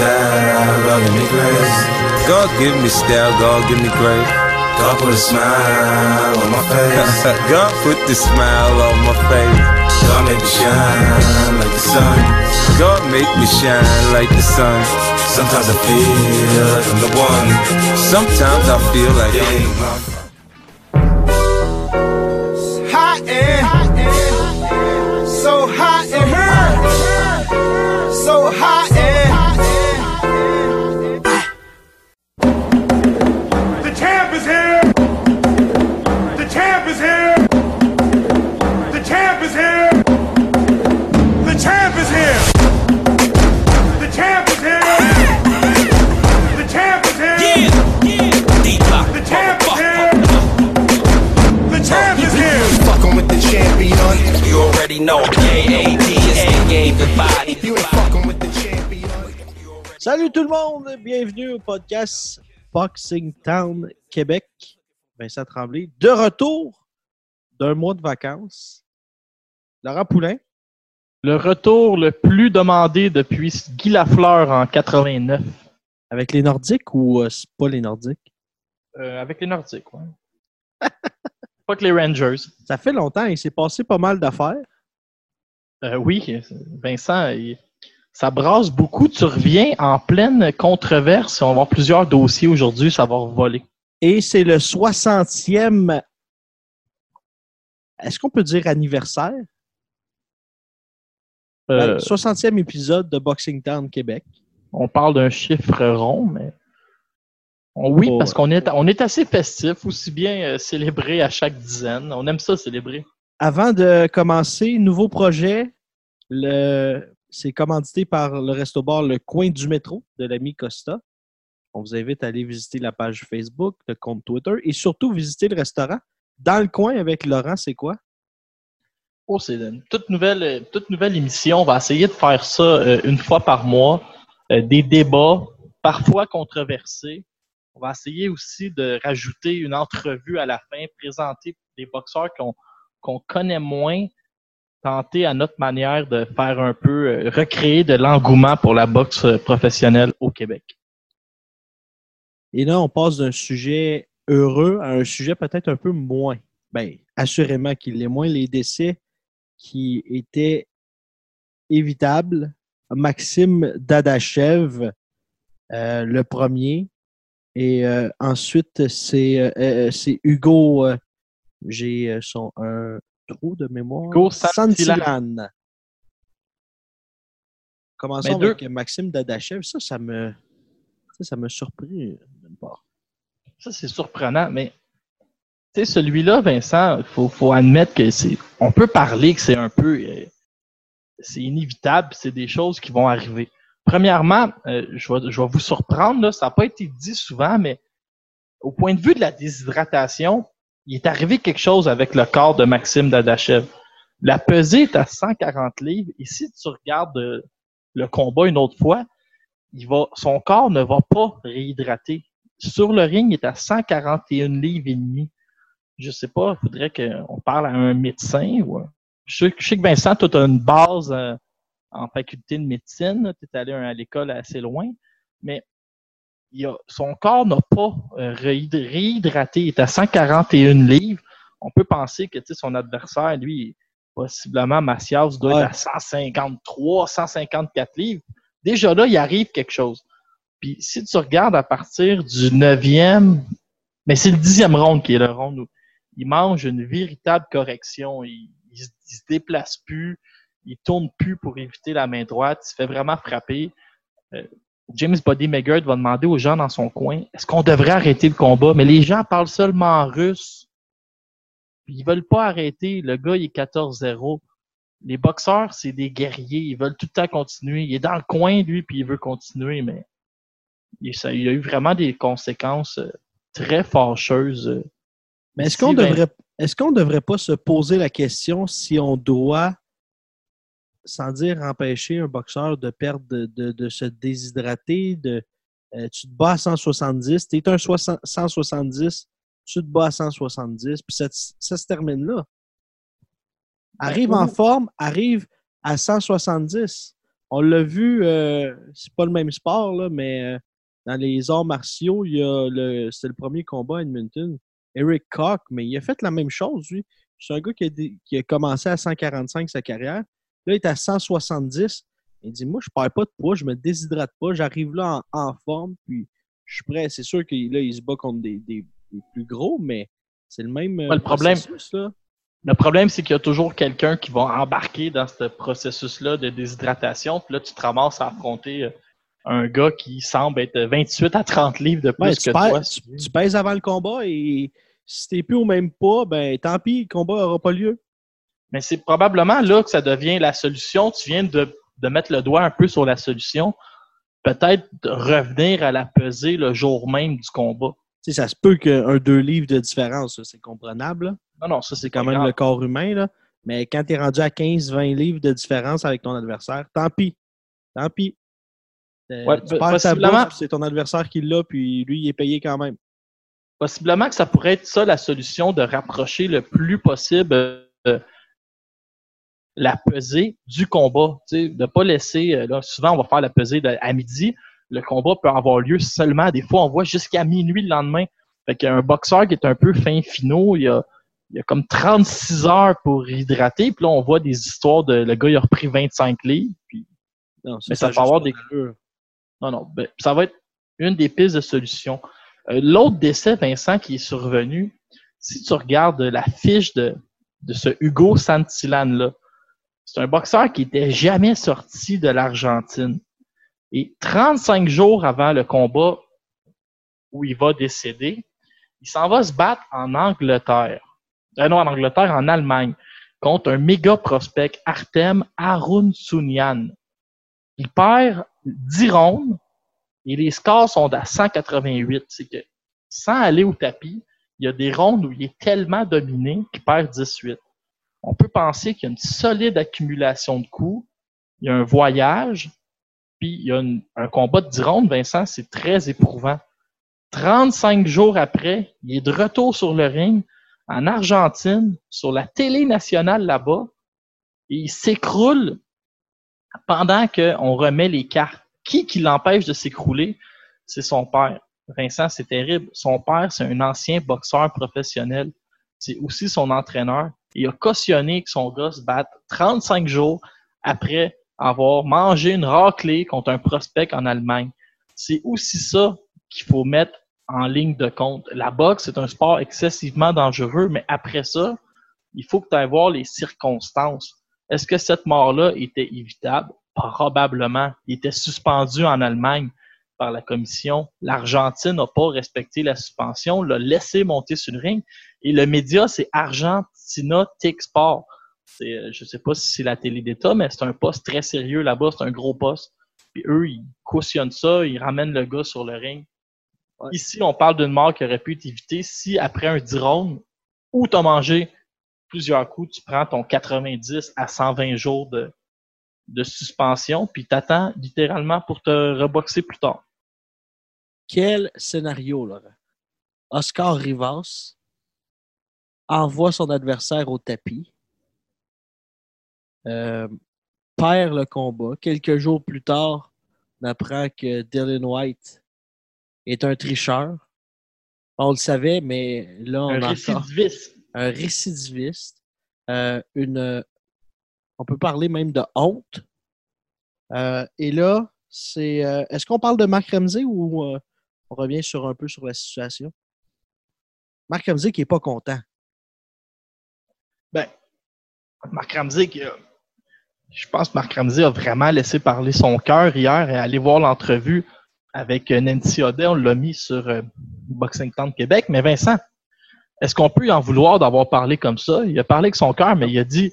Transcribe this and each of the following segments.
Style, God give me grace. God give me style, God give me grace. God put a smile on my face. God put the smile on my face. God make me shine like the sun. God make me shine like the sun. Sometimes I feel like I'm the one. Sometimes I feel like I ain't my hot Salut tout le monde, bienvenue au podcast Boxing Town Québec. Vincent Tremblay, de retour d'un mois de vacances. Laurent Poulain, Le retour le plus demandé depuis Guy Lafleur en 89. avec les Nordiques ou euh, c'est pas les Nordiques? Euh, avec les Nordiques, ouais. Pas que les Rangers. Ça fait longtemps, il s'est passé pas mal d'affaires. Euh, oui, Vincent, il- ça brasse beaucoup. Tu reviens en pleine controverse. On va avoir plusieurs dossiers aujourd'hui, ça va voler. Et c'est le 60e, est-ce qu'on peut dire anniversaire? Euh, Ben, 60e épisode de Boxing Town Québec. on parle d'un chiffre rond, mais. Oui, Oh, parce qu'on est, on est assez festif, aussi bien euh, célébré à chaque dizaine. On aime ça célébrer. Avant de commencer, nouveau projet. Le... C'est commandité par le resto bar Le Coin du Métro de l'ami Costa. On vous invite à aller visiter la page Facebook, le compte Twitter et surtout visiter le restaurant. Dans le coin avec Laurent, c'est quoi? Oh, c'est une toute nouvelle, euh, toute nouvelle émission. On va essayer de faire ça euh, une fois par mois. Euh, des débats, parfois controversés. On va essayer aussi de rajouter une entrevue à la fin, présenter des boxeurs qu'on qu'on connaît moins, tenter à notre manière de faire un peu, euh, recréer de l'engouement pour la boxe euh, professionnelle au Québec. Et là, on passe d'un sujet heureux à un sujet peut-être un peu moins. Bien, assurément qu'il l'est moins. Les décès qui étaient évitables. Maxime Dadachev, euh, le premier. Et euh, ensuite, c'est euh, euh, Hugo. J'ai son un trou de mémoire. Hugo Santillan. Commençons deux- avec Maxime Dadachev. Ça, ça me, ça, ça m'a surpris d'une part. Ça, c'est surprenant, mais tu sais, celui-là, Vincent, il faut, faut admettre que c'est. On peut parler que c'est un peu. euh, c'est inévitable, c'est des choses qui vont arriver. Premièrement, euh, je, vais, je vais vous surprendre, là, ça n'a pas été dit souvent, mais au point de vue de la déshydratation, il est arrivé quelque chose avec le corps de Maxime Dadachev. La pesée est à 140 livres, et si tu regardes euh, le combat une autre fois, son corps ne va pas réhydrater sur le ring, il est à 141 livres et demi. Je sais pas, il faudrait qu'on parle à un médecin. Ou un- je, sais, je sais que Vincent, tu as une base euh, en faculté de médecine, tu es allé à l'école assez loin, mais il a, son corps n'a pas euh, réhyd- réhydraté, il est à 141 livres. On peut penser que tu sais, son adversaire, lui, possiblement Macias, doit Ouais. être à 153, 154 livres. Déjà là, il arrive quelque chose. Puis si tu regardes à partir du neuvième, mais c'est le dixième round qui est le round où il mange une véritable correction. Il, il se déplace plus, il tourne plus pour éviter la main droite, il se fait vraiment frapper. Euh, James Body Maggard va demander aux gens dans son coin est-ce qu'on devrait arrêter le combat? Mais les gens parlent seulement en russe. Ils veulent pas arrêter. Le gars, il est 14-0. Les boxeurs, c'est des guerriers. Ils veulent tout le temps continuer. Il est dans le coin, lui, puis il veut continuer, mais il, ça, il y a eu vraiment des conséquences euh, très fâcheuses. euh, Mais est-ce qu'on 20 devrait est-ce qu'on devrait pas se poser la question si on doit, sans dire empêcher un boxeur de perdre, de, de- de se déshydrater, de euh, tu te bats à 170, tu es un 60 170, tu te bats à 170, puis ça, ça se termine là. Arrive en forme, arrive à 170. On l'a vu, euh, c'est pas le même sport, là, mais euh, dans les arts martiaux, il y a le, c'était le premier combat à Edmonton. Eric Koch, mais il a fait la même chose, lui. C'est un gars qui a, qui a commencé à 145 sa carrière. Là, il est à 170. Il dit Moi, je perds pas de poids, je me déshydrate pas, j'arrive là en, en forme, puis je suis prêt. C'est sûr qu'il il se bat contre des, des- des plus gros, mais c'est le même. euh, Ouais, le problème- processus, là. Le problème, c'est qu'il y a toujours quelqu'un qui va embarquer dans ce processus-là de déshydratation. Puis là, tu te ramasses à affronter euh, un gars qui semble être 28 à 30 livres de plus Ouais, que tu, toi. tu, tu pèses avant le combat et si t'es plus au même poids, ben tant pis, le combat n'aura pas lieu. Mais c'est probablement là que ça devient la solution. Tu viens de, de mettre le doigt un peu sur la solution. Peut-être de revenir à la pesée le jour même du combat. Tu sais, ça se peut qu'un deux livres de différence, c'est comprenable. là. Non, non, ça, c'est quand même grave. le corps humain. Là. Mais quand tu es rendu à 15-20 livres de différence avec ton adversaire, tant pis. Tant pis. Euh, Ouais, tu possiblement- c'est ton adversaire qui l'a, puis lui, il est payé quand même. Possiblement que ça pourrait être ça la solution de rapprocher le plus possible euh, la pesée du combat. Tu sais, de ne pas laisser. euh, Là, souvent, on va faire la pesée de- à midi. Le combat peut avoir lieu seulement. Des fois, on voit jusqu'à minuit le lendemain. Fait qu'il y a un boxeur qui est un peu fin finot. Il y a, il y a comme 36 heures pour hydrater. Puis là, on voit des histoires de le gars, il a repris 25 livres. Puis Non, Mais ça a peut juste avoir des- d'allure. non, non. ben, ça va être une des pistes de solution. Euh, L'autre décès, Vincent, qui est survenu, si tu regardes la fiche de, de ce Hugo Santillan-là, c'est un boxeur qui était jamais sorti de l'Argentine. Et 35 jours avant le combat où il va décéder, il s'en va se battre en Angleterre. Euh, non, en Angleterre, en Allemagne, contre un méga prospect, Artem Arunsunian. Il perd 10 rondes et les scores sont à 188. C'est que sans aller au tapis, il y a des rondes où il est tellement dominé qu'il perd 18. On peut penser qu'il y a une solide accumulation de coups, il y a un voyage, puis il y a un combat de 10 rondes, Vincent, c'est très éprouvant. 35 jours après, il est de retour sur le ring en Argentine, sur la télé nationale là-bas, et il s'écroule pendant qu'on remet les cartes. Qui qui l'empêche de s'écrouler? C'est son père. Vincent, c'est terrible. Son père, c'est un ancien boxeur professionnel. C'est aussi son entraîneur. Il a cautionné que son gars se batte 35 jours après avoir mangé une raclée contre un prospect en Allemagne. C'est aussi ça qu'il faut mettre en ligne de compte. La boxe, c'est un sport excessivement dangereux, mais après ça, il faut que tu ailles voir les circonstances. Est-ce que cette mort-là était évitable? Probablement. Il était suspendu en Allemagne par la commission. L'Argentine n'a pas respecté la suspension, l'a laissé monter sur le ring. Et le média, c'est Argentina Tech Sport. C'est, euh, je sais pas si c'est la télé d'État, mais c'est un poste très sérieux là-bas, c'est un gros poste. Puis eux, ils cautionnent ça, ils ramènent le gars sur le ring. Ouais. Ici, on parle d'une mort qui aurait pu être évitée si après un 10 rounds, où tu as mangé plusieurs coups, tu prends ton 90 à 120 jours de, de suspension, puis t'attends littéralement pour te reboxer plus tard. Quel scénario, Laurent? Oscar Rivas envoie son adversaire au tapis, euh, perd le combat. Quelques jours plus tard, on apprend que Dylan White est un tricheur. On le savait, mais là, on Un a encore récidiviste. un récidiviste, euh, une, on peut parler même de honte. Euh, et là, c'est, est-ce qu'on parle de Mark Ramsey ou on revient sur un peu sur la situation? Mark Ramsey qui est pas content. Ben, Marc Ramsey, qui a- je pense que Marc Ramsey a vraiment laissé parler son cœur hier et aller voir l'entrevue avec euh, Nancy Audet, on l'a mis sur euh, Boxing Town Québec. Mais Vincent, est-ce qu'on peut y en vouloir d'avoir parlé comme ça? Il a parlé avec son cœur, mais il a dit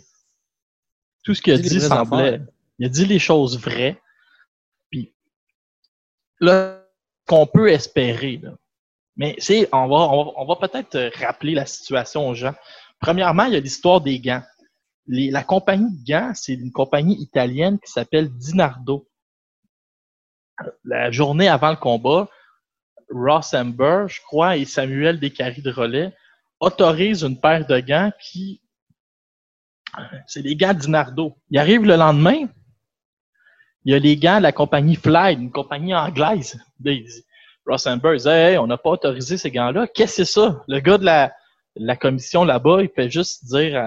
tout ce qu'il a dit semblait. Il a dit les choses vraies. Puis là, qu'on peut espérer. Mais c'est, on va, peut-être euh, rappeler la situation aux gens. Premièrement, il y a l'histoire des gants. La compagnie de gants, c'est une compagnie italienne qui s'appelle Dinardo. La journée avant le combat, Ross Amber, je crois, et Samuel Descaries de relais autorisent une paire de gants qui. C'est les gants Dinardo. Ils arrivent le lendemain. Il y a les gants de la compagnie Fly, une compagnie anglaise. Il dit Hey, on n'a pas autorisé ces gants-là. Qu'est-ce que c'est ça? Le gars de la, commission là-bas, il fait juste dire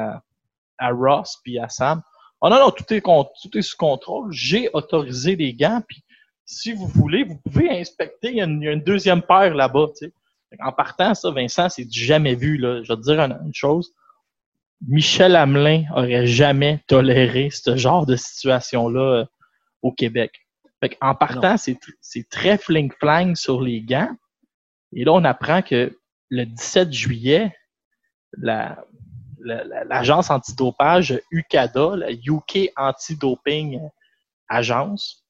à, Ross puis à Sam Oh non, non, tout est, sous contrôle. J'ai autorisé les gants, puis si vous voulez, vous pouvez inspecter. Il y a une, deuxième paire là-bas. En partant, ça, Vincent, c'est jamais vu. Là. Je vais te dire une, une chose. Michel Hamelin aurait jamais toléré ce genre de situation-là euh, au Québec. Fait en partant, c'est tr- c'est très fling-flang sur les gants. Et là, on apprend que le 17 juillet, la- la- la- l'agence antidopage UCADA, la UK Anti-Doping Agence,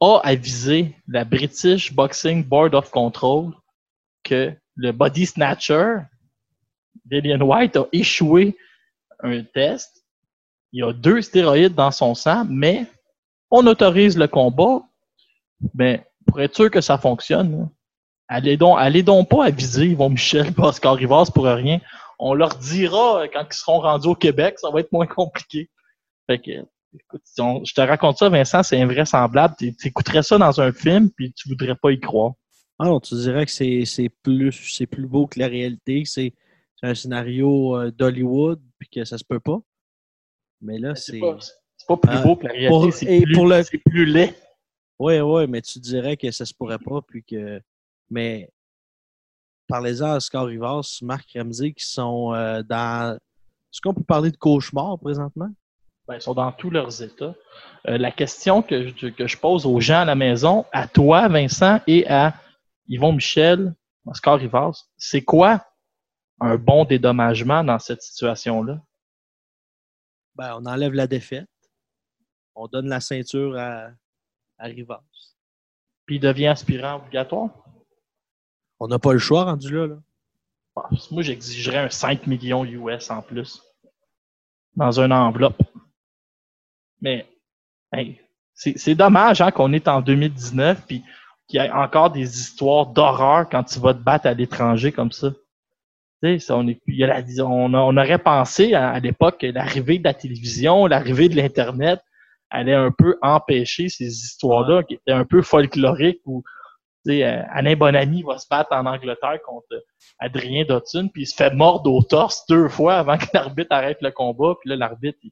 a avisé la British Boxing Board of Control que le body snatcher d'Alien White a échoué un test. Il y a deux stéroïdes dans son sang, mais on autorise le combat. Mais pour être sûr que ça fonctionne, allez donc, allez donc pas aviser Yvon Michel et Oscar Rivas pour rien. On leur dira euh, quand ils seront rendus au Québec, ça va être moins compliqué. Fait que, écoute, si on- je te raconte ça, Vincent, c'est invraisemblable. Tu écouterais ça dans un film, puis tu voudrais pas y croire. Ah non, tu dirais que c'est c'est plus, c'est plus beau que la réalité, que c'est c'est un scénario euh, d'Hollywood, puis que ça se peut pas. Mais là, c'est. C'est pas, plus Euh, beau que la réalité, pour- c'est plus, pour le- c'est plus laid. Oui, oui, mais tu dirais que ça se pourrait pas, puis que. Mais parlez-en à Oscar Rivas, Marc Ramsey, qui sont euh, dans. Est-ce qu'on peut parler de cauchemar présentement? Ben, ils sont dans tous leurs états. Euh, la question que je, que je pose aux gens à la maison, à toi, Vincent, et à Yvon Michel, Oscar Rivas, c'est quoi un bon dédommagement dans cette situation-là? Ben, on enlève la défaite. On donne la ceinture à, à Rivas. Puis il devient aspirant obligatoire? On n'a pas le choix rendu là. là. Ah, Moi, j'exigerais un 5 millions US en plus. Dans une enveloppe. Mais, hey, c'est dommage hein, qu'on est en 2019 puis qu'il y ait encore des histoires d'horreur quand tu vas te battre à l'étranger comme ça. Tu sais, ça, on, est, y a la- on, aurait pensé à, à l'époque que l'arrivée de la télévision, l'arrivée de l'Internet allait un peu empêcher ces histoires-là qui étaient un peu folkloriques où tu sais, euh, Alain Bonamy va se battre en Angleterre contre Adrien Dotson, puis il se fait mordre au torse deux fois avant que l'arbitre arrête le combat, puis là, l'arbitre, il,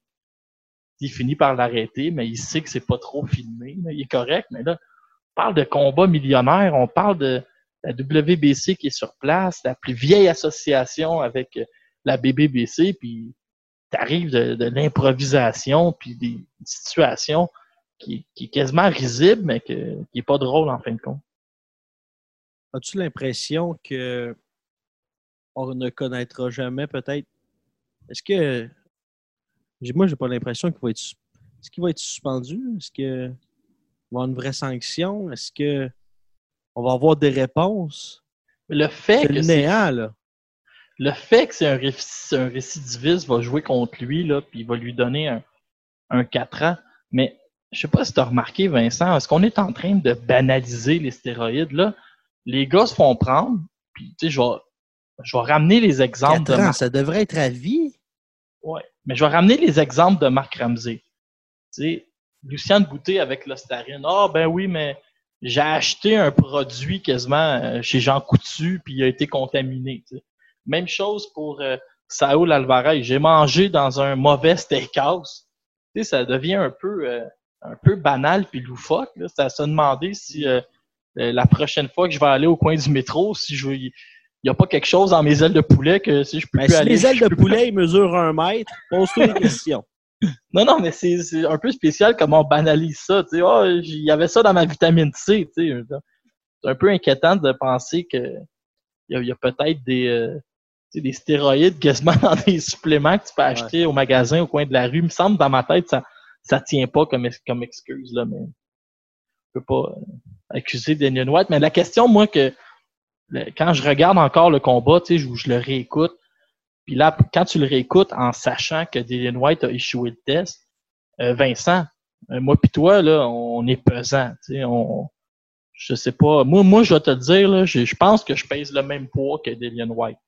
il finit par l'arrêter, mais il sait que c'est pas trop filmé, là, il est correct, mais là, on parle de combat millionnaire, on parle de la WBC qui est sur place, la plus vieille association avec euh, la BBBC, puis t'arrives de, de l'improvisation, puis des situations qui, qui est quasiment risible, mais que, qui est pas drôle en fin de compte. As-tu l'impression que on ne connaîtra jamais peut-être? Est-ce que moi j'ai pas l'impression qu'il va être est-ce qu'il va être suspendu? Est-ce que va avoir une vraie sanction? Est-ce que on va avoir des réponses? Le fait que le néant, là. Le fait que c'est un, réci- un récidiviste va jouer contre lui, là, puis il va lui donner un, un 4 ans. Mais je sais pas si tu as remarqué, Vincent, est-ce qu'on est en train de banaliser les stéroïdes? Là? Les gars se font prendre, puis tu sais, je vais, je vais ramener les exemples de Marc- ça devrait être à vie. Ouais. Mais je vais ramener les exemples de Marc Ramsey. Tu sais, Luciane Boutet avec l'ostarine. Ah, ben oui, mais j'ai acheté un produit quasiment euh, chez Jean Coutu, puis il a été contaminé. tu sais. Même chose pour euh, Saúl Alvarez. J'ai mangé dans un mauvais steakhouse. Tu sais, ça devient un peu, euh, un peu banal puis loufoque. Là. À se demander si euh, euh, la prochaine fois que je vais aller au coin du métro, si je il n'y a pas quelque chose dans mes ailes de poulet que si je peux Ben, plus si aller. les ailes de poulet mesurent un mètre, pose-toi des questions. Non, non, mais c'est un peu spécial comment on banalise ça. Tu sais, oh, il y avait ça dans ma vitamine C. Tu sais. C'est un peu inquiétant de penser que il y a, a peut-être des, euh, des stéroïdes quasiment dans des suppléments que tu peux acheter au magasin au coin de la rue. Il me semble, dans ma tête, ça ça tient pas comme, comme excuse. Là, mais je peux pas euh, accuser Daniel White. Mais la question, moi, que le- quand je regarde encore le combat, tu sais, je, je le réécoute, puis là, quand tu le réécoutes en sachant que Dylan White a échoué le test, euh, Vincent, euh, moi puis toi, là, on est pesant. Tu sais, on, je sais pas. Moi, moi, je vais te dire, là, je, je pense que je pèse le même poids que Dylan White.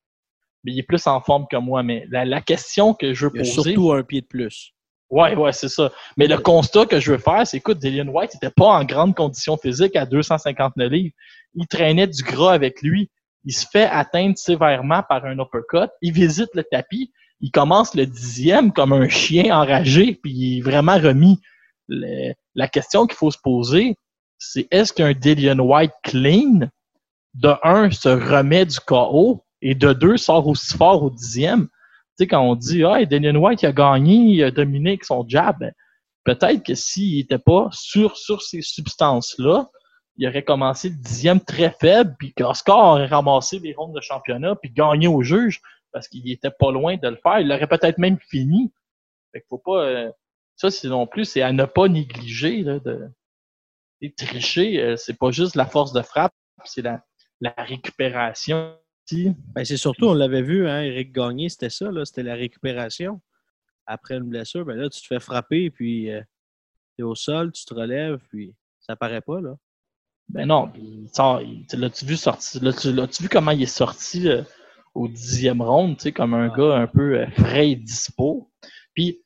Mais il est plus en forme que moi. Mais la, la question que je veux Il y a poser. surtout un pied de plus. Ouais, ouais, c'est ça. Mais le constat que je veux faire, c'est écoute, Dillian White n'était pas en grande condition physique à 259 livres. Il traînait du gras avec lui. Il se fait atteindre sévèrement par un uppercut. Il visite le tapis. Il commence le dixième comme un chien enragé, puis il est vraiment remis. Le- la question qu'il faut se poser, c'est est-ce qu'un Dillian White clean, de un, se remet du KO, et de deux, sort aussi fort au dixième? Tu sais, quand on dit, ah, Daniel White, a gagné, il a dominé avec son jab, ben, peut-être que s'il n'était pas sur, sur ces substances-là, il aurait commencé le dixième très faible, puis qu'Oscar aurait ramassé des rondes de championnat, puis gagné au juge, parce qu'il était pas loin de le faire. Il l'aurait peut-être même fini. Fait faut pas... euh, ça, c'est non plus, c'est à ne pas négliger, là, de... tricher, euh, c'est pas juste la force de frappe, c'est la, la récupération. Ben, c'est surtout, on l'avait vu, hein, Eric Gagné, c'était ça, là, c'était la récupération. Après une blessure, ben là, tu te fais frapper, puis tu es au sol, tu te relèves, puis ça paraît pas, là. Ben non, il sort, il- tu l'as-tu vu sorti, l'as-tu, l'as-tu vu comment il est sorti euh, au dixième round, tu sais, comme un gars un peu euh, frais et dispo. Puis,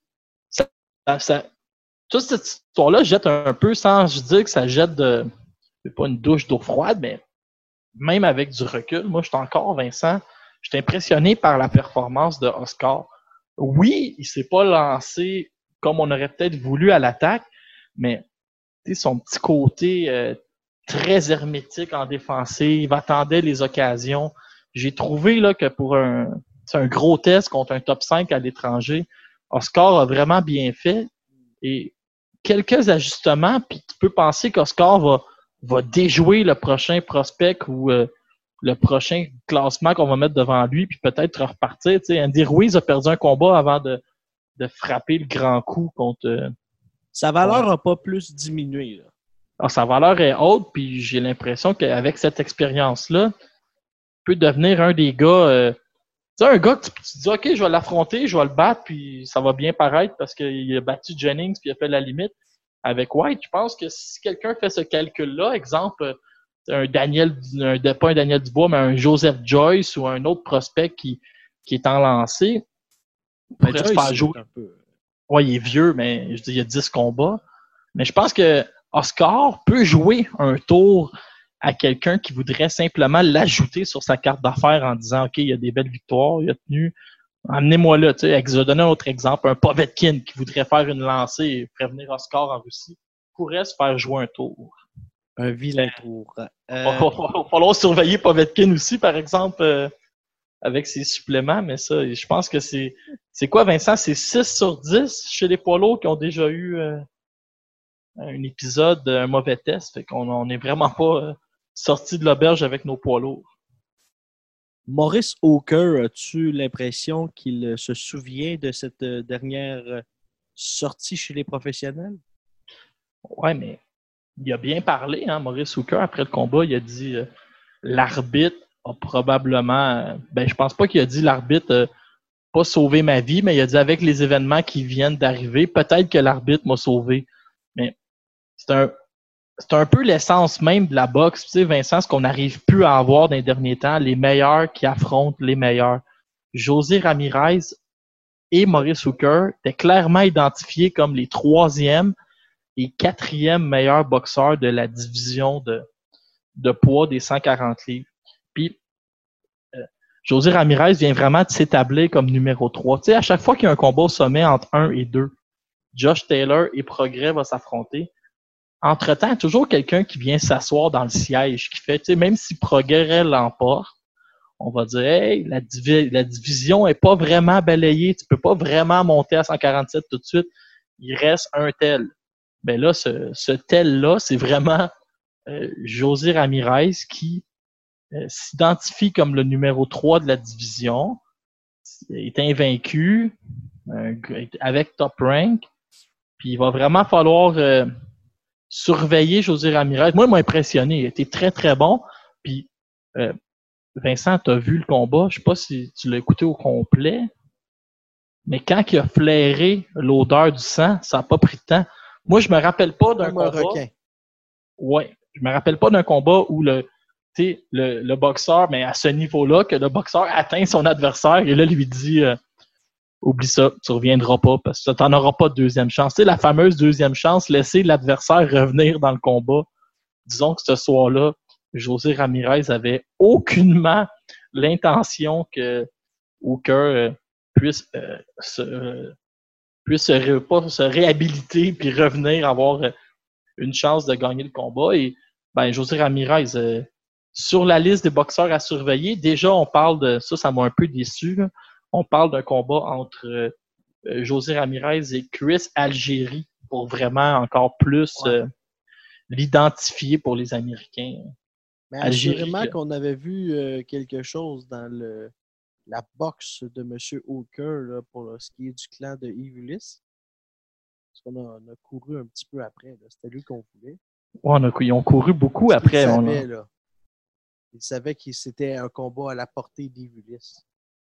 ça, ça, ça- toute cette histoire-là jette un peu, sans je dire que ça jette de, pas une douche d'eau froide, mais même avec du recul, moi, je suis encore, Vincent, je suis impressionné par la performance de Oscar. Oui, il s'est pas lancé comme on aurait peut-être voulu à l'attaque, mais son petit côté euh, très hermétique en défensive, attendait les occasions. J'ai trouvé là que pour un, un gros test contre un top 5 à l'étranger, Oscar a vraiment bien fait et quelques ajustements, puis tu peux penser qu'Oscar va, va déjouer le prochain prospect ou euh, le prochain classement qu'on va mettre devant lui, puis peut-être repartir. Tu sais, Andy Ruiz a perdu un combat avant de, de frapper le grand coup contre, euh, Sa valeur n'a pas plus diminué, là. alors, sa valeur est haute, puis j'ai l'impression qu'avec cette expérience-là, il peut devenir un des gars. euh, tu sais, un gars que tu, tu dis, OK, je vais l'affronter, je vais le battre, puis ça va bien paraître parce qu'il a battu Jennings, puis il a fait la limite. Avec White, je pense que si quelqu'un fait ce calcul-là, exemple, un Daniel, un, pas un Daniel Dubois, mais un Joseph Joyce ou un autre prospect qui, qui est en lancé, Ben, pourrait se Joyce, faire c'est jouer. un peu- Ouais, il est vieux, mais je dis, il y a 10 combats. Mais je pense que Oscar peut jouer un tour à quelqu'un qui voudrait simplement l'ajouter sur sa carte d'affaires en disant OK, il y a des belles victoires, il a tenu. Amenez-moi là, tu sais. Je vais donner un autre exemple. Un Povetkin qui voudrait faire une lancée et prévenir Oscar en Russie pourrait se faire jouer un tour. Un vilain tour. Il Euh, va, va falloir surveiller Povetkin aussi, par exemple, euh, avec ses suppléments, mais ça, je pense que c'est. C'est quoi, Vincent? C'est 6 sur 10 chez les poids lourds qui ont déjà eu euh, un épisode, un mauvais test. Fait qu'on on est vraiment pas euh, sorti de l'auberge avec nos poids lourds. Maurice Hawker, as-tu l'impression qu'il euh, se souvient de cette euh, dernière euh, sortie chez les professionnels? Ouais, mais il a bien parlé, hein, Maurice Hooker, après le combat. Il a dit l'arbitre a probablement. ben, je pense pas qu'il a dit l'arbitre euh, pas sauvé ma vie, mais il a dit avec les événements qui viennent d'arriver, peut-être que l'arbitre m'a sauvé. Mais c'est un. C'est un peu l'essence même de la boxe, tu sais, Vincent, ce qu'on n'arrive plus à avoir dans les derniers temps, les meilleurs qui affrontent les meilleurs. José Ramirez et Maurice Hooker étaient clairement identifiés comme les troisièmes et quatrième meilleur boxeur de la division de, de poids des 140 livres. Puis, euh, José Ramirez vient vraiment de s'établir comme numéro 3. Tu sais, à chaque fois qu'il y a un combat au sommet entre 1 et 2, Josh Taylor et Progrès vont s'affronter. Entre-temps, toujours quelqu'un qui vient s'asseoir dans le siège, qui fait, tu sais, même si Progrès l'emporte, on va dire, hey, la, la division est pas vraiment balayée, tu peux pas vraiment monter à 147 tout de suite il reste un tel. Ben là, ce, ce tel-là, c'est vraiment euh, José Ramirez qui euh, s'identifie comme le numéro 3 de la division, est invaincu euh, avec top rank, puis il va vraiment falloir euh, surveiller José Ramirez. Moi, il m'a impressionné. Il était très, très bon. Puis, euh, Vincent, tu as vu le combat? Je sais pas si tu l'as écouté au complet. Mais quand il a flairé l'odeur du sang, ça n'a pas pris de temps. Moi, je me rappelle pas d'un combat. requin. Ouais. Je me rappelle pas d'un combat où le, tu sais, le, le boxeur, mais à ce niveau-là, que le boxeur atteint son adversaire et là lui dit euh, Oublie ça, tu reviendras pas parce que tu auras pas de deuxième chance. Tu sais, la fameuse deuxième chance, laisser l'adversaire revenir dans le combat. Disons que ce soir-là, José Ramirez avait aucunement l'intention que Hooker euh, puisse euh, se euh, puisse se, ré- pas se réhabiliter puis revenir avoir une chance de gagner le combat. Et ben, José Ramirez, sur la liste des boxeurs à surveiller, déjà on parle de ça, ça m'a un peu déçu. On parle d'un combat entre euh, José Ramirez et Chris Algérie pour vraiment encore plus Ouais. euh, l'identifier pour les Américains. Mais assurément qu'on avait vu euh, quelque chose dans le, la boxe de M. Hooker là, pour ce qui est du clan de Ulysse. Parce qu'on a, on a couru un petit peu après. C'était lui qu'on voulait. Ouais, on a- ils ont couru beaucoup Parce après. on a- savait, là. Il savait que c'était un combat à la portée Ulysse.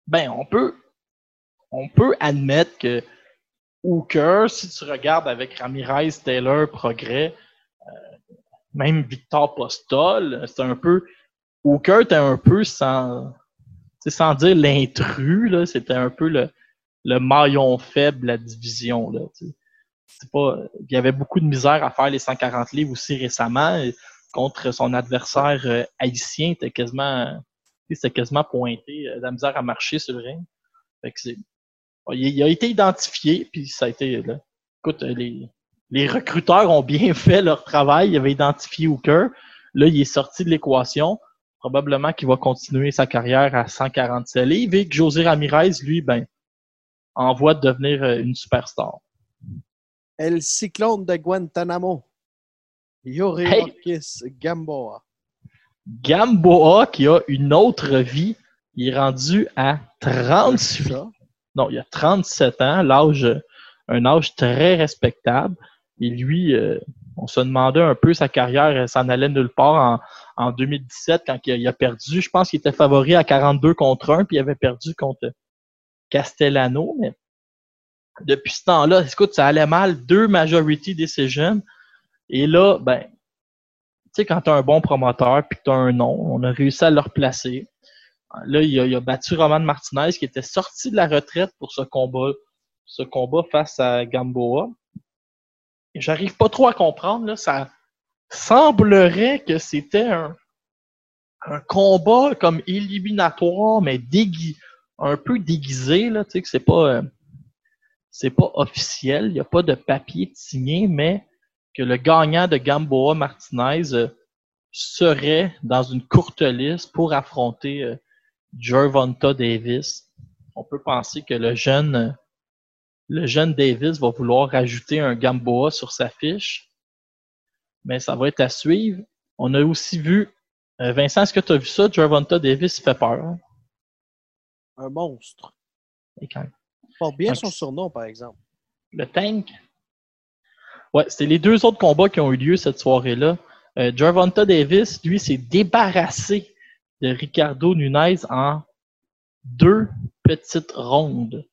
Ben, on peut, on peut admettre que Hooker, si tu regardes avec Ramirez, Taylor, Progrès, euh, même Victor Postol, c'est un peu. Hooker était un peu sans, sans dire l'intrus, c'était un peu le, le maillon faible la division. Là, pas, il y avait beaucoup de misère à faire les 140 livres aussi récemment contre son adversaire euh, haïtien, était quasiment, c'était quasiment pointé, euh, la misère à marcher sur le ring. Fait que il, il a été identifié, puis ça a été, là, écoute, euh, les, les recruteurs ont bien fait leur travail, ils avaient identifié Hooker. Là, il est sorti de l'équation. Probablement qu'il va continuer sa carrière à 147 livres et que José Ramirez, lui, ben, en voie de devenir euh, une superstar. El Cyclone de Guantanamo. Yori Hey! Gamboa. Gamboa, qui a une autre vie, il est rendu à 38 Ça. Non, il a 37 ans, l'âge, un âge très respectable. Et lui, euh, on se demandait un peu sa carrière, elle s'en allait nulle part en, en 2017 quand il a, perdu. Je pense qu'il était favori à 42 contre 1, puis il avait perdu contre Castellano. Mais depuis ce temps-là, écoute, ça allait mal. Deux majority decisions. Et là, ben, sais, quand tu un bon promoteur puis que tu as un nom, on a réussi à le replacer. Là, il a, battu Roman Martinez qui était sorti de la retraite pour ce combat, ce combat face à Gamboa. J'arrive pas trop à comprendre. Là, ça semblerait que c'était un, combat comme éliminatoire, mais dégui, un peu déguisé. Là, tu que c'est pas, euh, c'est pas officiel. Il n'y a pas de papier signé, mais que le gagnant de Gamboa Martinez euh, serait dans une courte liste pour affronter euh, Gervonta Davis. On peut penser que le jeune, euh, le jeune Davis va vouloir rajouter un Gamboa sur sa fiche. Mais ça va être à suivre. On a aussi vu, Vincent, est-ce que tu as vu ça? Gervonta Davis fait peur. hein? Un monstre. Et quand- Il porte bien son surnom, par exemple. Le tank. Ouais, c'était les deux autres combats qui ont eu lieu cette soirée-là. Euh, Gervonta Davis, lui, s'est débarrassé de Ricardo Nunez en deux petites rondes.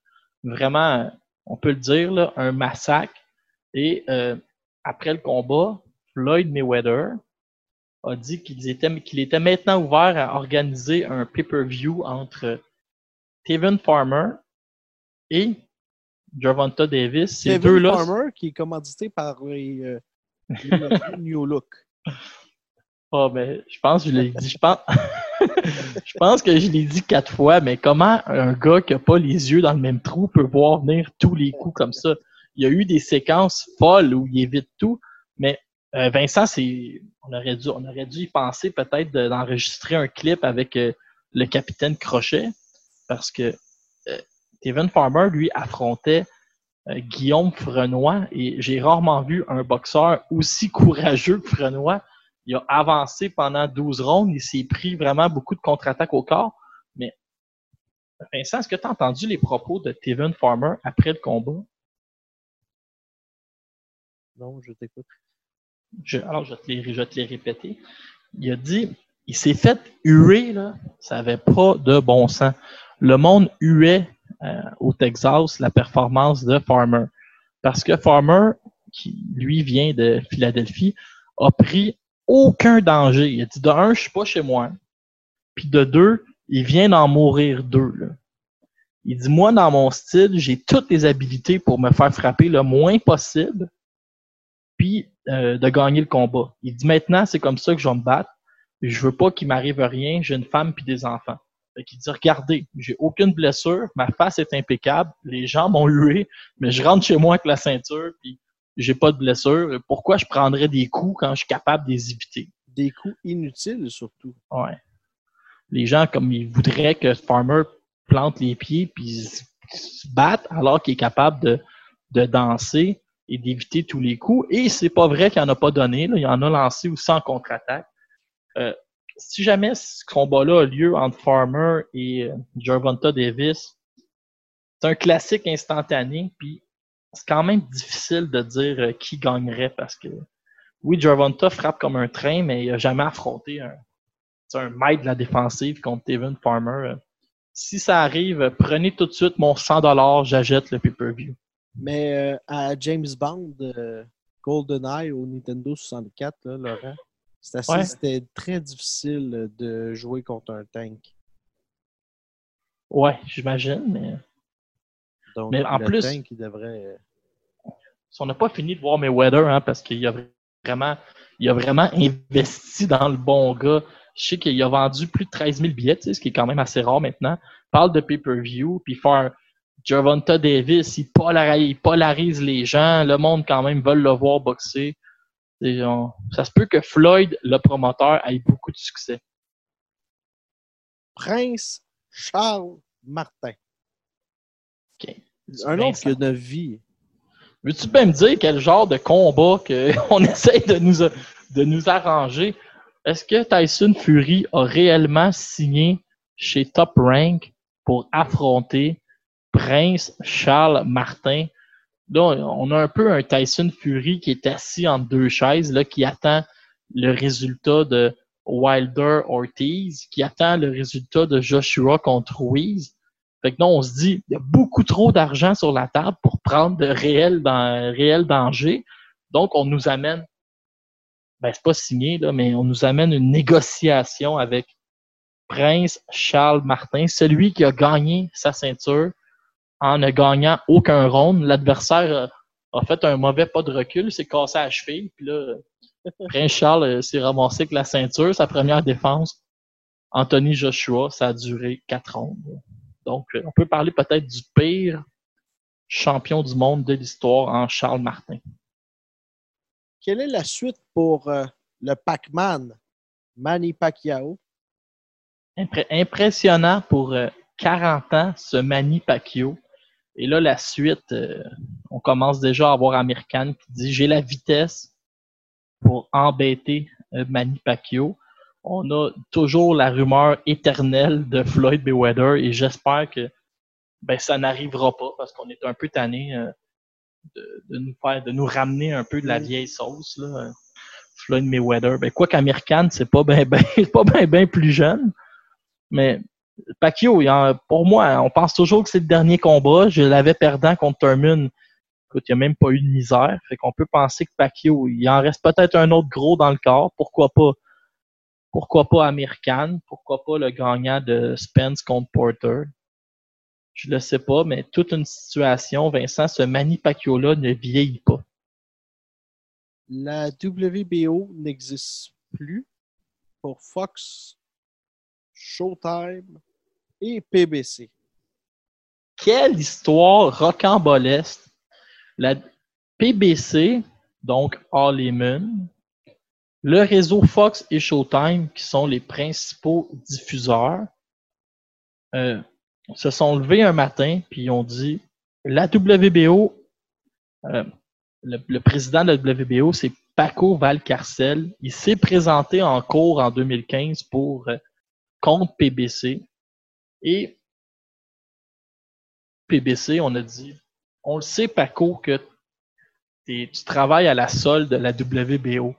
Vraiment, on peut le dire, un massacre. Et euh, après le combat, Floyd Mayweather a dit qu'il était, maintenant ouvert à organiser un pay-per-view entre Kevin Farmer et Gervonta Davis. Ces deux-là, Farmer, qui est commandité par les, euh, les New Look. Ah, ben, je pense que je l'ai dit. Je pense... je pense que je l'ai dit quatre fois, mais comment un gars qui n'a pas les yeux dans le même trou peut voir venir tous les coups comme ça? Il y a eu des séquences folles où il évite tout, mais euh, Vincent, c'est. On aurait dû, on aurait dû y penser peut-être de- d'enregistrer un clip avec euh, le capitaine Crochet, parce que euh, Kevin Farmer, lui, affrontait euh, Guillaume Frenois, et j'ai rarement vu un boxeur aussi courageux que Frenois. Il a avancé pendant 12 rondes, il s'est pris vraiment beaucoup de contre-attaques au corps. Mais Vincent, est-ce que tu as entendu les propos de Steven Farmer après le combat? Non, je t'écoute. Je- alors, je vais, te les, je te les répéter. Il a dit, il s'est fait huer, là, ça n'avait pas de bon sens. Le monde huait euh, au Texas la performance de Farmer. Parce que Farmer, qui lui vient de Philadelphie, a pris aucun danger. Il a dit, de un, je suis pas chez moi. Puis de deux, il vient d'en mourir deux. là. Il dit, moi, dans mon style, j'ai toutes les habilités pour me faire frapper le moins possible puis euh, de gagner le combat. Il dit maintenant, c'est comme ça que je vais me battre. Je veux pas qu'il m'arrive rien. J'ai une femme puis des enfants. Fait qu'il dit regardez, j'ai aucune blessure, ma face est impeccable, les gens m'ont hué, mais je rentre chez moi avec la ceinture puis j'ai pas de blessure. Pourquoi je prendrais des coups quand je suis capable de les éviter? Des coups inutiles, surtout. Ouais. Les gens comme ils voudraient que Farmer plante les pieds puis se batte alors qu'il est capable de, de danser et d'éviter tous les coups. Et c'est pas vrai qu'il en a pas donné. Là. Il en a lancé aussi en contre-attaque. Euh, si jamais ce combat-là a lieu entre Farmer et euh, Gervonta Davis, c'est un classique instantané. Puis c'est quand même difficile de dire euh, qui gagnerait parce que oui, Gervonta frappe comme un train, mais il a jamais affronté un, un maître de la défensive contre Steven Farmer. Si ça arrive, prenez tout de suite mon 100$, j'achète le pay-per-view. Mais euh, à James Bond, GoldenEye au Nintendo 64, là, Laurent, Ouais. c'était très difficile de jouer contre un tank. Ouais, j'imagine, mais Donc, Mais en le plus- tank, il devrait. euh, on n'a pas fini de voir Mayweather, hein, parce qu'il a vraiment, il a vraiment investi dans le bon gars. Je sais qu'il a vendu plus de 13 000 billets, tu sais, ce qui est quand même assez rare maintenant. Il parle de pay-per-view, puis faire Gervonta Davis, il polarise, il polarise les gens. Le monde, quand même, veut le voir boxer. On- ça se peut que Floyd, le promoteur, ait beaucoup de succès. Prince Charles Martin. Un autre a une vie. Veux-tu bien me dire quel genre de combat qu'on essaye de nous, de nous arranger? Est-ce que Tyson Fury a réellement signé chez Top Rank pour affronter Prince Charles Martin? Là, on a un peu un Tyson Fury qui est assis entre deux chaises, là, qui attend le résultat de Wilder Ortiz, qui attend le résultat de Joshua contre Ruiz. Fait que non, on se dit, il y a beaucoup trop d'argent sur la table pour prendre de réels, dan- réels dangers. Donc, on nous amène, ben, c'est pas signé, là, mais on nous amène une négociation avec Prince Charles Martin, celui qui a gagné sa ceinture en ne gagnant aucun round. L'adversaire euh, a fait un mauvais pas de recul, s'est cassé à la cheville, puis là, Prince Charles euh, s'est ramassé avec la ceinture, sa première défense. Anthony Joshua, ça a duré quatre rondes. Donc, euh, on peut parler peut-être du pire champion du monde de l'histoire en Charles Martin. Quelle est la suite pour euh, le Pac-Man Manny Pacquiao? Impressionnant pour euh, 40 ans, ce Manny Pacquiao. Et là, la suite, euh, on commence déjà à avoir American qui dit j'ai la vitesse pour embêter euh, Manny Pacquiao. On a toujours la rumeur éternelle de Floyd Mayweather et j'espère que ben, ça n'arrivera pas parce qu'on est un peu tanné euh, de, de nous faire, de nous ramener un peu de la vieille sauce. Là. euh, Floyd Mayweather. Ben, quoi qu'American, c'est pas bien ben, pas ben, ben plus jeune. Mais Pacquiao, pour moi, on pense toujours que c'est le dernier combat. Je l'avais perdant contre Thurman. Écoute, il n'y a même pas eu de misère. Fait qu'on peut penser que Pacquiao, il en reste peut-être un autre gros dans le corps. Pourquoi pas? Pourquoi pas American? Pourquoi pas le gagnant de Spence contre Porter? Je le sais pas, mais toute une situation, Vincent, ce Manny Pacquiao-là ne vieillit pas. La WBO n'existe plus pour Fox, Showtime et PBC. quelle histoire rocambolesque. La PBC, donc All Moon, le réseau Fox et Showtime, qui sont les principaux diffuseurs, euh, se sont levés un matin puis ils ont dit la WBO Euh, le, président de la WBO, c'est Paco Valcarcel. Il s'est présenté en cours en 2015 pour euh, contre PBC. Et PBC, on a dit, on le sait, Paco, que tu travailles à la solde de la WBO.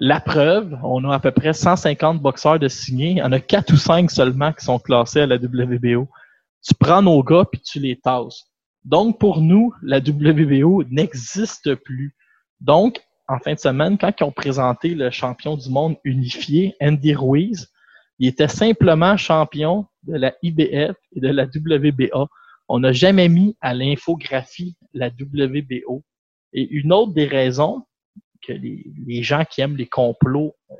La preuve, on a à peu près 150 boxeurs de signés. Il y en a 4 ou 5 seulement qui sont classés à la WBO. Tu prends nos gars puis tu les tasses. Donc, pour nous, la WBO n'existe plus. Donc, en fin de semaine, quand ils ont présenté le champion du monde unifié, Andy Ruiz, il était simplement champion de la IBF et de la WBA. On n'a jamais mis à l'infographie la WBO. Et une autre des raisons que les, gens qui aiment les complots euh,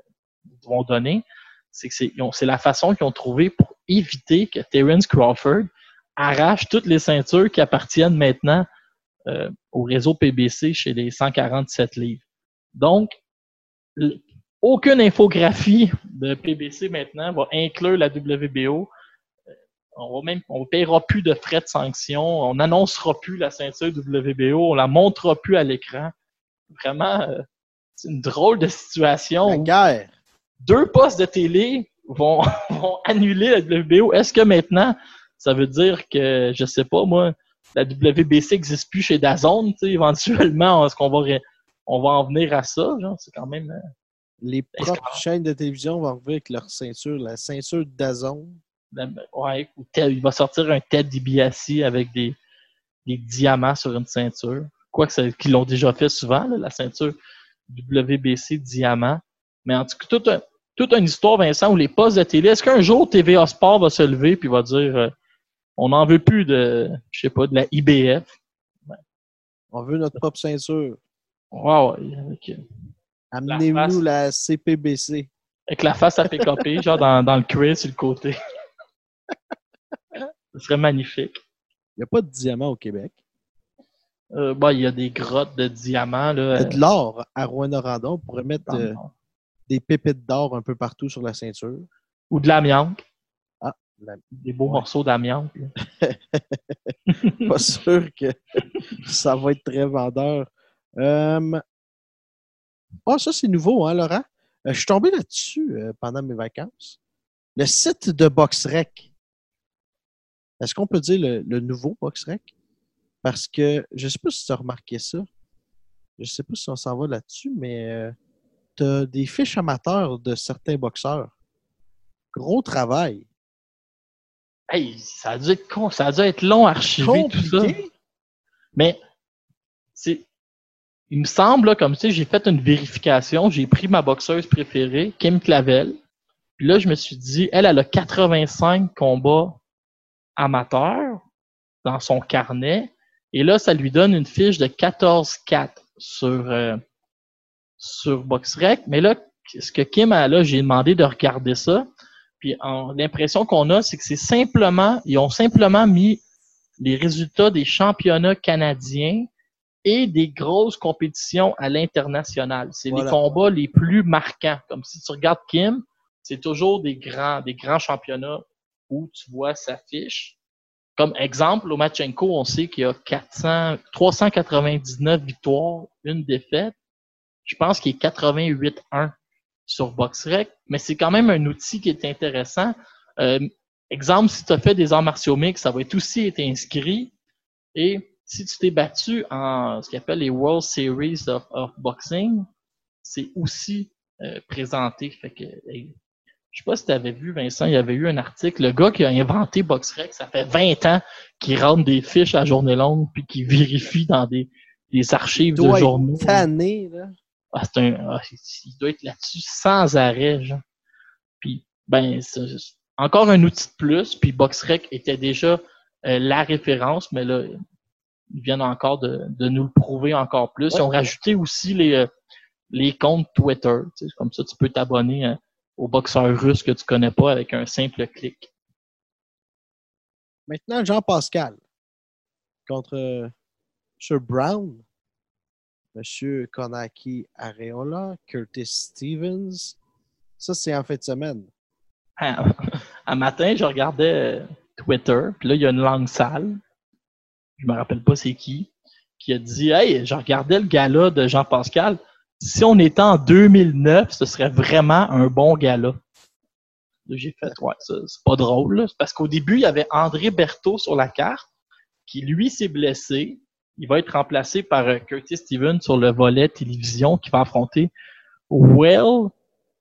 vont donner, c'est que c'est la façon qu'ils ont trouvé pour éviter que Terence Crawford arrache toutes les ceintures qui appartiennent maintenant euh, au réseau PBC chez les 147 livres. Donc, aucune infographie de PBC maintenant va inclure la WBO. Euh, On va même, on paiera plus de frais de sanction. On n'annoncera plus la ceinture WBO. On la montrera plus à l'écran. Vraiment, euh, c'est une drôle de situation. La guerre. deux postes de télé vont, vont annuler la WBO. Est-ce que maintenant, ça veut dire que, je sais pas, moi, la WBC n'existe plus chez Dazone, tu sais, éventuellement, est-ce qu'on va, on va en venir à ça, genre, c'est quand même, euh, Les propres chaînes de télévision vont revenir avec leur ceinture, la ceinture d'Azon. ouais, ou il va sortir un Ted DiBiase avec des, des diamants sur une ceinture. Quoique, c'est- qu'ils l'ont déjà fait souvent, là, la ceinture WBC diamant. Mais en tout cas, toute, un- toute une histoire, Vincent, où les postes de télé, est-ce qu'un jour TVA Sport va se lever puis va dire euh, on n'en veut plus de, je sais pas, de la IBF? On veut notre propre ceinture. Wow, avec, Amenez-nous face. la CPBC. avec la face à PKP, genre dans, dans le cuir sur le côté. Ce serait magnifique. Il n'y a pas de diamant au Québec. Euh, bah, il y a des grottes de diamants. Là, Il y a de l'or à Rouen-Noranda. On pourrait mettre euh, des pépites d'or un peu partout sur la ceinture. Ou de l'amiante. Ah, la- Des beaux Ouais. morceaux d'amiante. pas sûr que ça va être très vendeur. Euh, Ah, ça, c'est nouveau, hein, Laurent? Euh, je suis tombé là-dessus euh, pendant mes vacances. Le site de BoxRec. Est-ce qu'on peut dire le, le nouveau BoxRec? Parce que je ne sais pas si tu as remarqué ça. Je ne sais pas si on s'en va là-dessus, mais tu as des fiches amateurs de certains boxeurs. Gros travail. Hey, ça a dû être con, ça a dû être long à archiver tout ça. Mais c'est. Il me semble, là, comme sais, j'ai fait une vérification, j'ai pris ma boxeuse préférée, Kim Clavel. Puis là, je me suis dit, elle, elle a 85 combats amateurs dans son carnet. Et là, ça lui donne une fiche de 14-4 sur, euh, sur BoxRec. Mais là, ce que Kim a là, j'ai demandé de regarder ça. Puis l'impression qu'on a, c'est que c'est simplement, ils ont simplement mis les résultats des championnats canadiens et des grosses compétitions à l'international. C'est Voilà. les combats les plus marquants. Comme si tu regardes Kim, c'est toujours des grands, des grands championnats où tu vois sa fiche. Comme exemple, Lomachenko, on sait qu'il y a 400, 399 victoires, une défaite. Je pense qu'il est 88-1 sur BoxRec, mais c'est quand même un outil qui est intéressant. Euh, exemple, si tu as fait des arts martiaux mixtes, ça va être aussi être inscrit. Et si tu t'es battu en ce qu'on appelle les World Series of, of Boxing, c'est aussi euh, présenté. Fait que, hey, je sais pas si tu avais vu, Vincent, il y avait eu un article. Le gars qui a inventé BoxRec, ça fait 20 ans qu'il rentre des fiches à journée longue puis qu'il vérifie dans des, des archives de journaux. tanné, là. Ah, c'est un, ah, il doit être là-dessus sans arrêt, genre. Puis, ben, c'est encore un outil de plus. Puis BoxRec était déjà euh, la référence, mais là, ils viennent encore de, de nous le prouver encore plus. Ils ont rajouté aussi les, euh, les comptes Twitter. tu sais, Comme ça, tu peux t'abonner euh, au boxeur russe que tu connais pas avec un simple clic. Maintenant, Jean-Pascal contre euh, Sir Brown, Monsieur Konaki Areola, Curtis Stevens. Ça, c'est en fin de semaine. Un un matin, je regardais euh, Twitter, puis là, il y a une langue sale. Je me rappelle pas c'est qui, qui a dit Hey, je regardais le gala de Jean-Pascal. Si on était en 2009, ce serait vraiment un bon gala. J'ai fait, ouais, c'est pas drôle. Parce qu'au début, il y avait André Berthaud sur la carte, qui lui s'est blessé. Il va être remplacé par euh, Curtis Stevens sur le volet télévision qui va affronter Well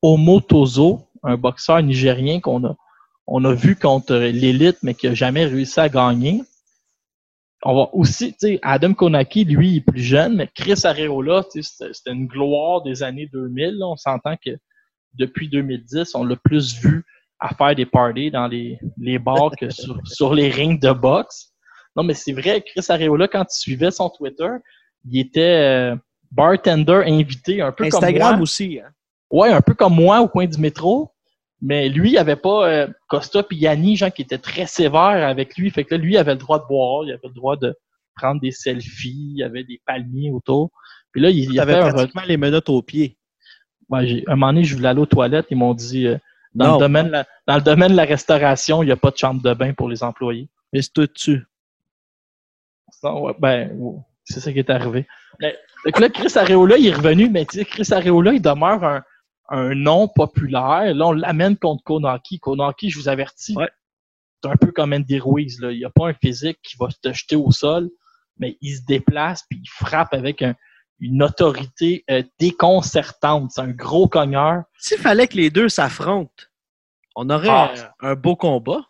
Omotozo, un boxeur nigérien qu'on a, on a vu contre l'élite, mais qui a jamais réussi à gagner. On va aussi, tu sais, Adam Konaki, lui, il est plus jeune, mais Chris Areola, tu sais, c'était une gloire des années 2000. là. On s'entend que depuis 2010, on l'a plus vu à faire des parties dans les, les bars que sur, sur les rings de boxe. Non, mais c'est vrai, Chris Areola, quand tu suivais son Twitter, il était euh, bartender invité, un peu comme Instagram moi. aussi. Hein? Ouais, un peu comme moi au coin du métro. Mais lui, il avait pas euh, Costa puis Yanni, gens qui étaient très sévères avec lui. Fait que là, lui, il avait le droit de boire, il avait le droit de prendre des selfies, il y avait des palmiers autour. Puis là, il, avait fait un pratiquement les menottes aux pieds. Ouais, j'ai- un moment donné, je voulais aller aux toilettes. Ils m'ont dit euh, dans, Non. le domaine, de la- dans le domaine de la restauration, il n'y a pas de chambre de bain pour les employés. Mais c'est tout dessus. Ouais, ben, ouais, c'est ça qui est arrivé. Mais, donc là, Chris Areola, il est revenu, mais tu sais, Chris Areola, il demeure un, un nom populaire. Là, on l'amène contre Konaki. Konaki, je vous avertis, Ouais. c'est un peu comme Andy Ruiz. Là. Il n'y a pas un physique qui va te jeter au sol, mais il se déplace puis il frappe avec un- une autorité euh, déconcertante. C'est un gros cogneur. S'il fallait que les deux s'affrontent, on aurait Ah. un, un beau combat.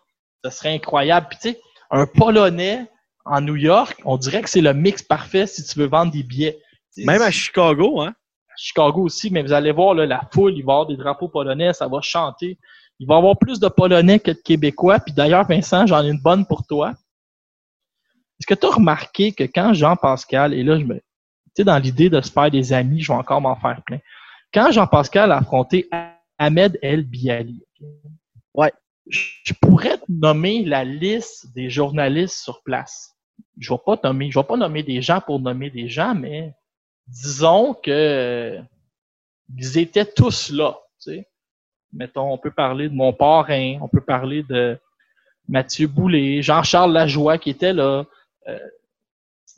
Ce serait incroyable. Puis tu sais, un Polonais en New York, on dirait que c'est le mix parfait si tu veux vendre des billets. Même à Chicago, hein? Chicago aussi, mais vous allez voir là, la foule, il va y avoir des drapeaux polonais, ça va chanter. Il va y avoir plus de Polonais que de Québécois. Puis d'ailleurs, Vincent, j'en ai une bonne pour toi. Est-ce que tu as remarqué que quand Jean-Pascal, et là, je me, tu sais, dans l'idée de se faire des amis, je vais encore m'en faire plein. Quand Jean-Pascal a affronté Ahmed El Biali, Ouais. je pourrais te nommer la liste des journalistes sur place. Je vais pas nommer, je vais pas nommer des gens pour nommer des gens, mais disons que euh, ils étaient tous là. Mettons, on peut parler de mon parrain, on peut parler de Mathieu Boulay, Jean-Charles Lajoie qui était là. Euh,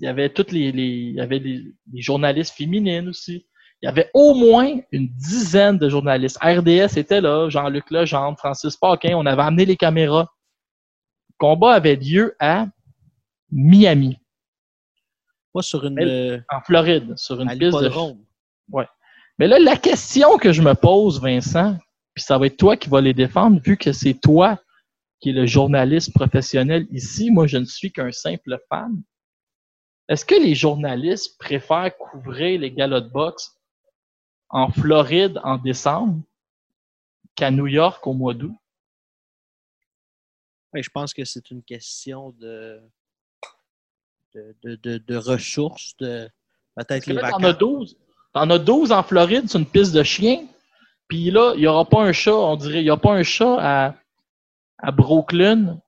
il y avait toutes les, les il y avait les, les journalistes féminines aussi. Il y avait au moins une dizaine de journalistes. RDS était là, Jean-Luc Legendre, Francis Paquin, on avait amené les caméras. Le combat avait lieu à Miami, Pas sur une. Euh, en Floride, sur une piste de l'hippodrome. Mais là, la question que je me pose, Vincent, puis ça va être toi qui vas les défendre, vu que c'est toi qui es le journaliste professionnel ici, moi je ne suis qu'un simple fan. Est-ce que les journalistes préfèrent couvrir les galas de boxe en Floride en décembre qu'à New York au mois d'août? Ouais, je pense que c'est une question de, de, de, de, de ressources, de peut-être les là, t'en vacances. as 12. T'en as 12 en Floride sur une piste de chien. Puis là, il n'y aura pas un chat, on dirait, il n'y a pas un chat à, à Brooklyn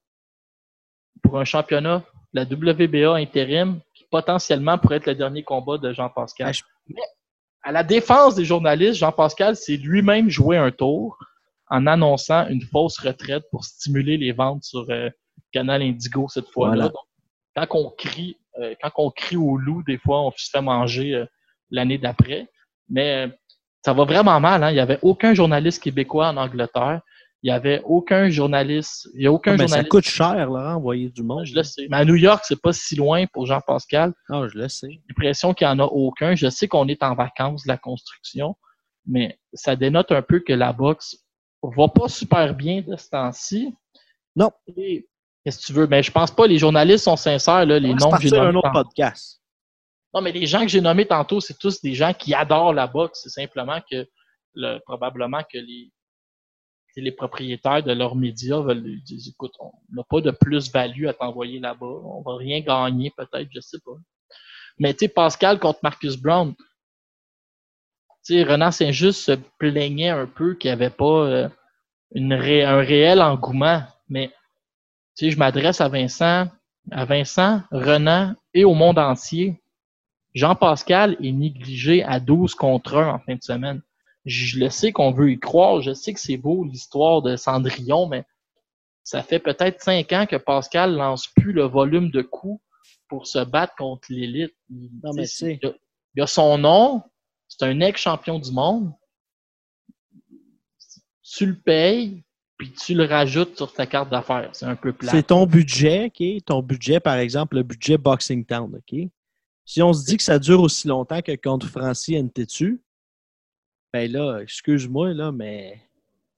pour un championnat, la WBA intérim, qui potentiellement pourrait être le dernier combat de Jean-Pascal. Ah, Mais à la défense des journalistes, Jean-Pascal s'est lui-même joué un tour en annonçant une fausse retraite pour stimuler les ventes sur euh, Canal Indigo cette fois-là. Voilà. Quand on crie, euh, quand on crie au loup, des fois, on se fait manger euh, l'année d'après. Mais euh, ça va vraiment mal. Hein? Il n'y avait aucun journaliste québécois en Angleterre. Il n'y avait aucun journaliste. Il a aucun Ah, mais ça journaliste. coûte cher, Laurent, envoyer du monde. Je le sais. Mais à New York, c'est pas si loin pour Jean-Pascal. Non, je le sais. J'ai l'impression qu'il n'y en a aucun. Je sais qu'on est en vacances de la construction, mais ça dénote un peu que la boxe va pas super bien de ce temps-ci. Non. Et Qu'est-ce que tu veux? Mais je pense pas, les journalistes sont sincères, là, les noms que j'ai partir un nommés autre tantôt. podcast. Non, mais les gens que j'ai nommés tantôt, c'est tous des gens qui adorent la boxe. C'est simplement que le, probablement que les, les propriétaires de leurs médias veulent lui dire écoute, on n'a pas de plus-value à t'envoyer là-bas. On va rien gagner, peut-être, je sais pas. Mais tu sais, Pascal contre Marcus Brown, tu sais, Renan Saint-Just se plaignait un peu qu'il n'y avait pas euh, une ré- un réel engouement. Mais tu sais, je m'adresse à Vincent, à Vincent, Renan et au monde entier. Jean-Pascal est négligé à 12 contre 1 en fin de semaine. Je le sais qu'on veut y croire. Je sais que c'est beau l'histoire de Cendrillon, mais ça fait peut-être cinq ans que Pascal lance plus le volume de coups pour se battre contre l'élite. Il- il a son nom, c'est un ex-champion du monde. Tu le payes, puis tu le rajoutes sur ta carte d'affaires. C'est un peu plat. C'est ton budget, OK? Ton budget, par exemple, le budget Boxing Town, OK? Si on se dit que ça dure aussi longtemps que contre Francis NTTU, ben là, excuse-moi, là, mais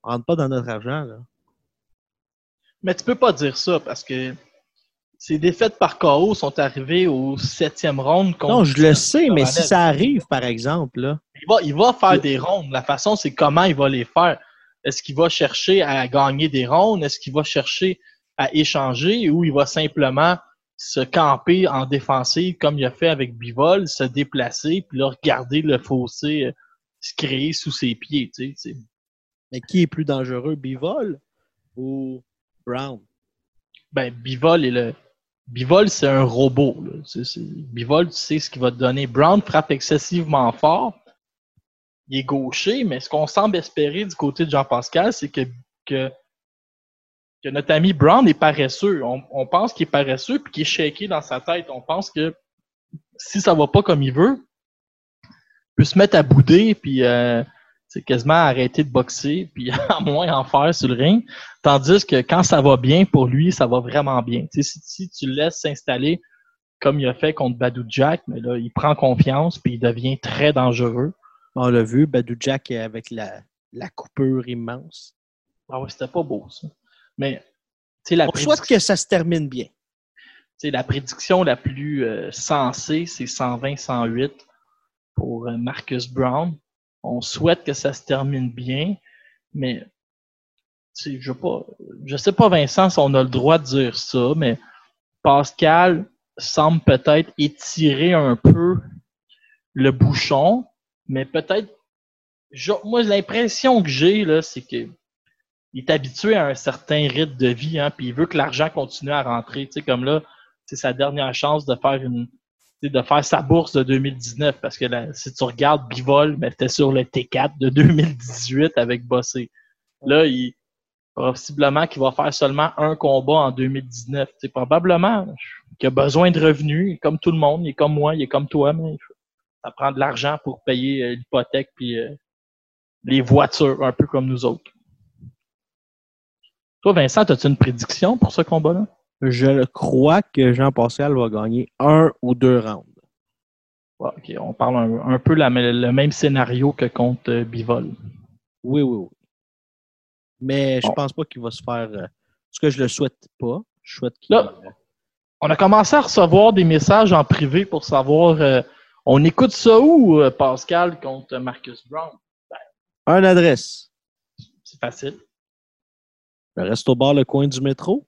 on rentre pas dans notre argent, là. Mais tu peux pas dire ça parce que ces défaites par KO sont arrivées au septième round. contre Non, je le sais, mais si ça arrive, par exemple, là, Il va, il va faire des rondes. La façon, c'est comment il va les faire. Est-ce qu'il va chercher à gagner des rondes? Est-ce qu'il va chercher à échanger? Ou il va simplement se camper en défensive comme il a fait avec Bivol, se déplacer, puis là, regarder le fossé euh, se créer sous ses pieds. Tu sais, mais qui est plus dangereux, Bivol ou Brown? ben, Bivol est le. Bivol, c'est un robot. là. Bivol, tu sais ce qu'il va te donner. Brown frappe excessivement fort. Il est gaucher, mais ce qu'on semble espérer du côté de Jean-Pascal, c'est que, que, que notre ami Brown est paresseux. On, on pense qu'il est paresseux puis qu'il est shaké dans sa tête. On pense que si ça va pas comme il veut, il peut se mettre à bouder puis euh, c'est quasiment arrêter de boxer puis à moins en faire sur le ring. Tandis que quand ça va bien pour lui, ça va vraiment bien. Si, si tu le laisses s'installer comme il a fait contre Badou Jack, mais là, il prend confiance puis il devient très dangereux. On l'a vu, Badou Jack avec la, la coupure immense. Ah ouais, c'était pas beau, ça. Mais, tu sais, la, On souhaite que ça se termine bien. tu sais, la prédiction la plus euh, sensée, c'est 120-108 pour euh, Marcus Brown. On souhaite que ça se termine bien, mais je pas, je sais pas Vincent si on a le droit de dire ça, mais Pascal semble peut-être étirer un peu le bouchon, mais peut-être, moi l'impression que j'ai là, c'est que il est habitué à un certain rythme de vie, hein, puis il veut que l'argent continue à rentrer. Tu sais, comme là, c'est sa dernière chance de faire une de faire sa bourse de 2019 parce que là, si tu regardes Bivol, c'était sur le T4 de 2018 avec Bossé. Là, il possiblement qu'il va faire seulement un combat en 2019. Tu sais, probablement qu'il a besoin de revenus, comme tout le monde, il est comme moi, il est comme toi, mais ça prend de l'argent pour payer euh, l'hypothèque puis euh, les voitures, un peu comme nous autres. Toi, Vincent, as-tu une prédiction pour ce combat-là? Je crois que Jean-Pascal va gagner un ou deux rounds. Ouais, ok, on parle un, un peu la- le même scénario que contre euh, Bivol. Oui, oui, oui. Mais je Bon. pense pas qu'il va se faire. euh, ce que je le souhaite pas. Je souhaite qu'il. Là, On a commencé à recevoir des messages en privé pour savoir euh, on écoute ça où, euh, Pascal, contre Marcus Brown? Un adresse. C'est facile. Le resto bar le coin du métro.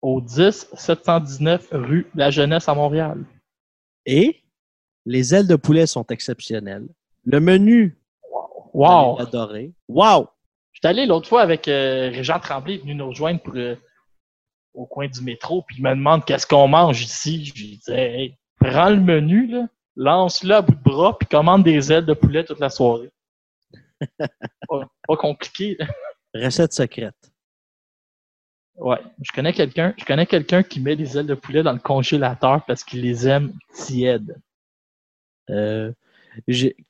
Au 10 719 rue La Jeunesse à Montréal. Et les ailes de poulet sont exceptionnelles. Le menu, Wow! l'adorer. Wow! J'étais allé l'autre fois avec euh, Régent Tremblay, il est venu nous rejoindre pour, euh, au coin du métro, puis il me demande qu'est-ce qu'on mange ici. Je lui disais, hey, prends le menu, là, lance-le à bout de bras, puis commande des ailes de poulet toute la soirée. pas, pas compliqué. Recette secrète. Ouais, je connais quelqu'un, je connais quelqu'un qui met des ailes de poulet dans le congélateur parce qu'il les aime tièdes. Euh,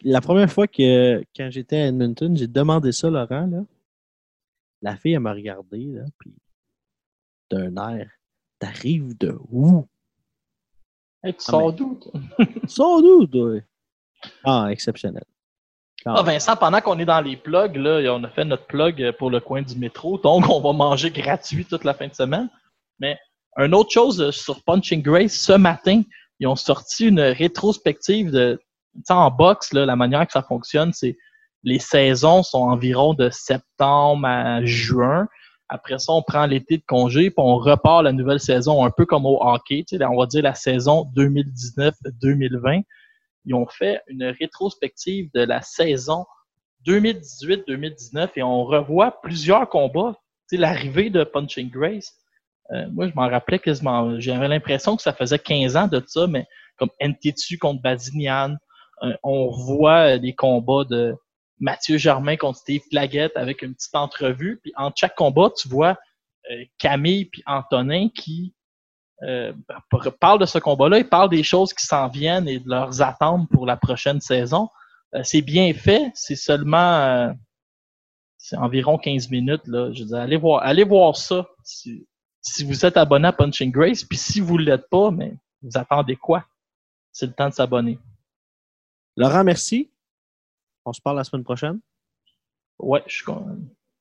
la première fois que quand j'étais à Edmonton, j'ai demandé ça, Laurent. Là. La fille, elle m'a regardé, là, puis d'un air. T'arrives de où? Ah, mais- d'où, toi? Sans doute, ouais. Ah, exceptionnel. Ah, Vincent, pendant qu'on est dans les plugs, là, on a fait notre plug pour le coin du métro, donc on va manger gratuit toute la fin de semaine. Mais une autre chose euh, sur Punching Grace, ce matin, ils ont sorti une rétrospective de, en boxe, là, la manière que ça fonctionne, c'est les saisons sont environ de septembre à juin. Après ça, on prend l'été de congé, puis on repart la nouvelle saison, un peu comme au hockey. Tu sais, on va dire la saison 2019-2020 ils ont fait une rétrospective de la saison 2018-2019 et on revoit plusieurs combats. Tu l'arrivée de Punching Grace, euh, moi, je m'en rappelais quasiment. J'avais l'impression que ça faisait 15 ans de ça, mais comme NTTU contre Bazinian, euh, on voit des combats de Mathieu Germain contre Steve Plaguette avec une petite entrevue. Puis entre chaque combat, tu vois euh, Camille puis Antonin qui euh, par- parle de ce combat-là, il parle des choses qui s'en viennent et de leurs attentes pour la prochaine saison. Euh, c'est bien fait, c'est seulement c'est environ 15 minutes. Là. Je allez voir, allez voir ça si, si vous êtes abonné à Punching Grace, puis si vous ne l'êtes pas, mais vous attendez quoi? C'est le temps de s'abonner. Laurent, merci. On se parle la semaine prochaine? Ouais, je suis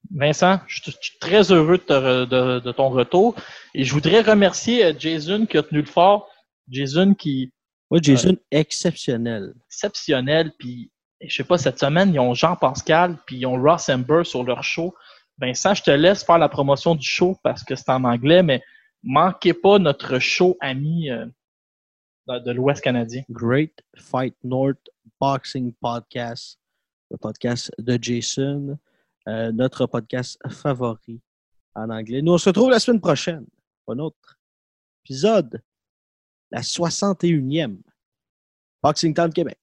Vincent, je suis très heureux de, te re- de- de ton retour. Et je voudrais remercier euh, Jason qui a tenu le fort. Jason qui Oui, Jason, exceptionnel. exceptionnel. Puis, je sais pas, cette semaine, ils ont Jean-Pascal, puis ils ont Ross Ember sur leur show. Vincent, je te laisse faire la promotion du show parce que c'est en anglais, mais manquez pas notre show ami euh, de de l'Ouest canadien. Great Fight North Boxing Podcast, le podcast de Jason, euh, notre podcast favori en anglais. Nous, on se retrouve la semaine prochaine pour un autre épisode, la 61e Boxing Town Québec.